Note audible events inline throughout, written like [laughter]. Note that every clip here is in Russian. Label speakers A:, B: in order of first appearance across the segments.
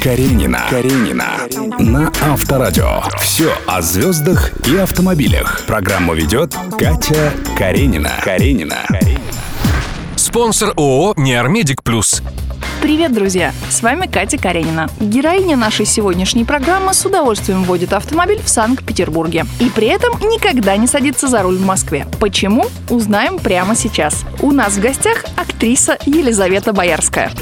A: Каренина. Каренина. На Авторадио. Все о звездах и автомобилях. Программу ведет Катя Каренина. Каренина.
B: Спонсор ООО «Неармедик Плюс».
C: Привет, друзья! С вами Катя Каренина. Героиня нашей сегодняшней программы с удовольствием водит автомобиль в Санкт-Петербурге. И при этом никогда не садится за руль в Москве. Почему? Узнаем прямо сейчас. У нас в гостях актриса Елизавета Боярская.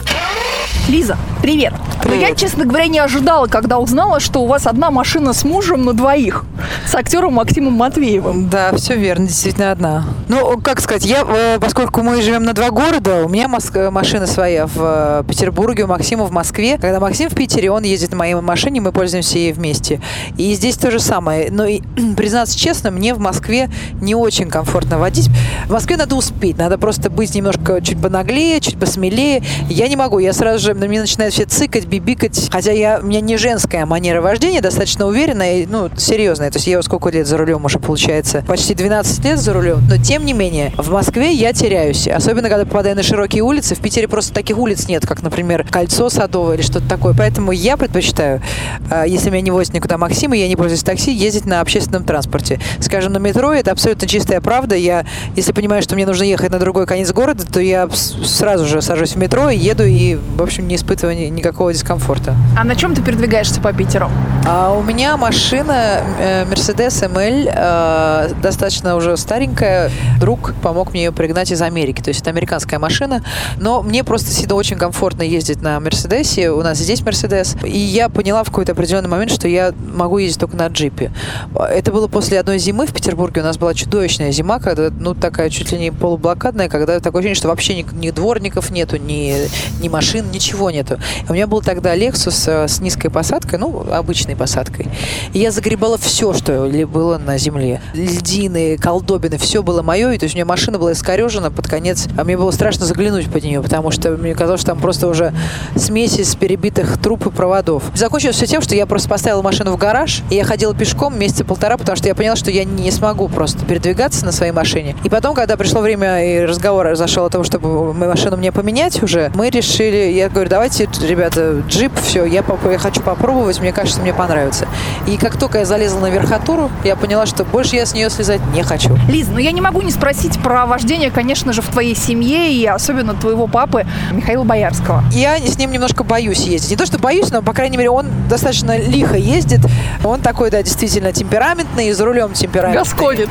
C: Лиза, привет. Ну, я, честно говоря, не ожидала, когда узнала, что у вас одна машина с мужем на двоих. С актером Максимом Матвеевым.
D: Да, все верно, действительно одна. Ну, как сказать, я, э, поскольку мы живем на два города, у меня моск- машина своя в э, Петербурге, у Максима в Москве. Когда Максим в Питере, он ездит на моей машине, мы пользуемся ей вместе. И здесь то же самое. Но, и, [clears throat] признаться честно, мне в Москве не очень комфортно водить. В Москве надо успеть, надо просто быть немножко чуть понаглее, чуть посмелее. Я не могу, я сразу же, на меня начинает все цикать, бибикать. Хотя я, у меня не женская манера вождения, достаточно уверенная, ну, серьезная. То есть я сколько лет за рулем уже получается? Почти 12 лет за рулем. Но тем не менее, в Москве я теряюсь. Особенно, когда попадаю на широкие улицы. В Питере просто таких улиц нет, как, например, Кольцо Садовое или что-то такое. Поэтому я предпочитаю, а, если меня не возит никуда Максим, и я не пользуюсь такси, ездить на общественном транспорте. Скажем, на метро это абсолютно чистая правда. Я, если понимаю, что мне нужно ехать на другой конец города, то я сразу же сажусь в метро и еду, и, в общем, не испытываю ни- никакого дискомфорта.
C: А на чем ты передвигаешься по Питеру?
D: А у меня машина э, Mercedes ML, э, достаточно уже старенькая. Друг помог мне ее пригнать из Америки. То есть это американская машина. Но мне просто всегда очень комфортно ездить на Мерседесе. У нас здесь Мерседес. И я поняла в какой-то определенный момент, что я могу ездить только на джипе. Это было после одной зимы в Петербурге. У нас была чудовищная зима, когда, ну, такая чуть ли не полублокадная, когда такое ощущение, что вообще ни, ни дворников нету, ни, ни машин, ничего нету. У меня был тогда Lexus э, с низкой посадкой, ну, обычной посадкой. И я загребала все, что было на земле. Льдины, колдобины, все было мое. И то есть у меня машина была искорежена под конец. А мне было страшно заглянуть под нее, потому что мне казалось, что там просто уже смесь из перебитых труб и проводов. Закончилось все тем, что я просто поставила машину в гараж, и я ходила пешком месяца полтора, потому что я поняла, что я не смогу просто передвигаться на своей машине. И потом, когда пришло время и разговор зашел о том, чтобы машину мне поменять уже, мы решили, я говорю, давайте, ребята, джип, все, я, поп- я хочу попробовать, мне кажется, мне понравится. И как только я залезла на верхотуру, я поняла, что больше я с нее слезать не хочу.
C: Лиз, ну я не могу не спросить про вождение, конечно же, в твоей семье и особенно твоего папы Михаила Боярского.
D: Я с ним немножко боюсь ездить. Не то, что боюсь, но, по крайней мере, он достаточно лихо ездит. Он такой, да, действительно темпераментный и за рулем темпераментный.
C: Гасконец.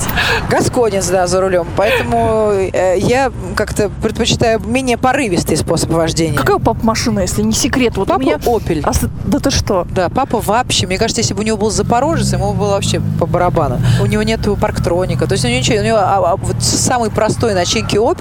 D: Гасконец, да, за рулем. Поэтому э, я как-то предпочитаю менее порывистый способ вождения.
C: Какая у папы машина, если не секрет? Вот
D: Папа
C: у меня...
D: Opel.
C: А да ты что?
D: Да, папа вообще, мне кажется, если бы у него был Запорожец, ему было вообще по барабану. У него нету парктроника, то есть у него ничего, у него а, а, вот самый простой начинки а,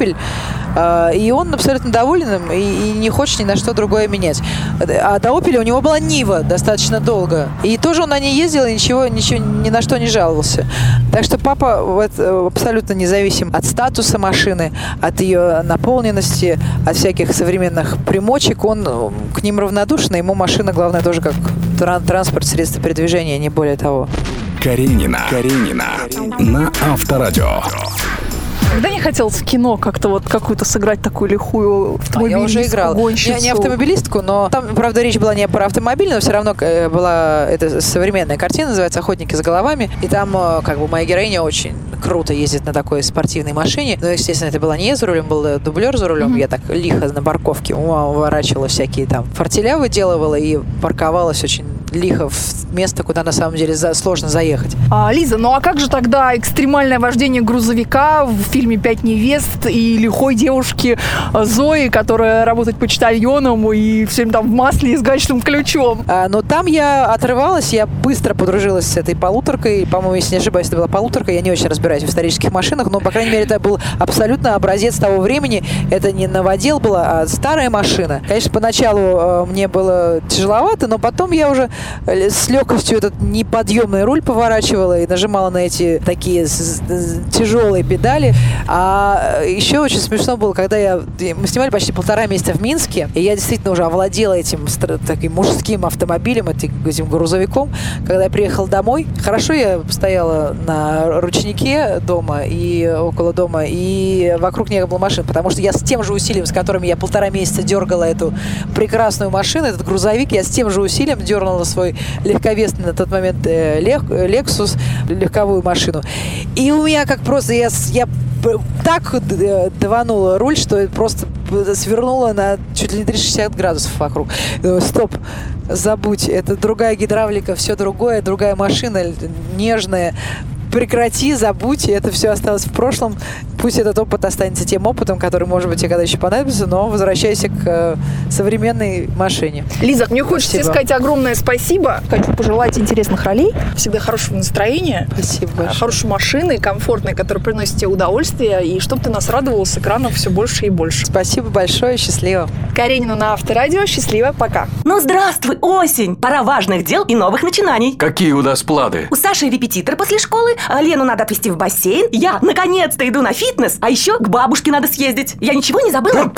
D: и он абсолютно доволен им и, не хочет ни на что другое менять. А до Opel у него была Нива достаточно долго, и тоже он на ней ездил и ничего, ничего ни на что не жаловался. Так что папа вот, э, абсолютно независим от статуса машины, от ее наполненности, от всяких современных примочек, он э, к ним равнодушен, и ему машина, главное, тоже как тран- транспорт, средство передвижения, не более того.
A: Каренина. Каренина. На Авторадио.
C: Когда не хотелось в кино как-то вот какую-то сыграть такую лихую
D: А,
C: автомобилистку,
D: я уже играла.
C: Гонщицу?
D: не автомобилистку, но там, правда, речь была не про автомобиль, но все равно э, была это современная картина, называется «Охотники за головами». И там э, как бы моя героиня очень круто ездит на такой спортивной машине. Но, естественно, это была не я за рулем, был э, дублер за рулем. Я так лихо на парковке уворачивала всякие там фортеля выделывала и парковалась очень лихо в место, куда на самом деле за- сложно заехать.
C: А, Лиза, ну а как же тогда экстремальное вождение грузовика в фильме «Пять невест» и лихой девушки Зои, которая работает почтальоном и все время там в масле и с гаечным ключом?
D: А, но там я отрывалась, я быстро подружилась с этой полуторкой. По-моему, если не ошибаюсь, это была полуторка. Я не очень разбираюсь в исторических машинах, но, по крайней мере, это был абсолютно образец того времени. Это не новодел была, а старая машина. Конечно, поначалу э, мне было тяжеловато, но потом я уже с, лё- легкостью этот неподъемный руль поворачивала и нажимала на эти такие тяжелые педали. А еще очень смешно было, когда я... Мы снимали почти полтора месяца в Минске, и я действительно уже овладела этим таким мужским автомобилем, этим грузовиком. Когда я приехала домой, хорошо я стояла на ручнике дома и около дома, и вокруг не было машин, потому что я с тем же усилием, с которым я полтора месяца дергала эту прекрасную машину, этот грузовик, я с тем же усилием дернула свой легковесный на тот момент э, Lexus, легковую машину. И у меня как просто, я, я так э, даванула руль, что просто свернула на чуть ли не 360 градусов вокруг. Стоп, забудь, это другая гидравлика, все другое, другая машина, нежная, прекрати, забудь, это все осталось в прошлом. Пусть этот опыт останется тем опытом, который, может быть, тебе когда еще понадобится, но возвращайся к э, современной машине.
C: Лиза, мне хочется тебе сказать огромное спасибо. Хочу пожелать интересных ролей, всегда хорошего настроения.
D: Спасибо большое.
C: Хорошей машины, комфортной, которая приносит тебе удовольствие, и чтобы ты нас радовал с экранов все больше и больше.
D: Спасибо большое, счастливо.
C: Каренина на Авторадио, счастливо, пока.
E: Ну, здравствуй, осень! Пора важных дел и новых начинаний.
B: Какие у нас планы?
E: У Саши репетитор после школы, а Лену надо отвезти в бассейн. Я, наконец-то, иду на фитнес. А еще к бабушке надо съездить. Я ничего не забыла?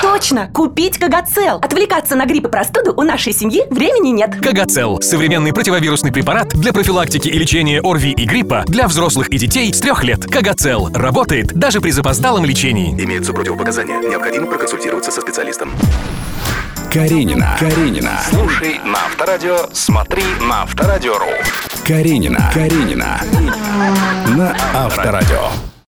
E: Точно, купить Кагацел. Отвлекаться на грипп и простуду у нашей семьи времени нет.
B: Кагацел – современный противовирусный препарат для профилактики и лечения ОРВИ и гриппа для взрослых и детей с трех лет. Кагацел работает даже при запоздалом лечении.
A: Имеются противопоказания. Необходимо проконсультироваться со специалистом. Каренина. Каренина. Слушай на Авторадио, смотри на Авторадио.ру. Каренина. Каренина. На Авторадио.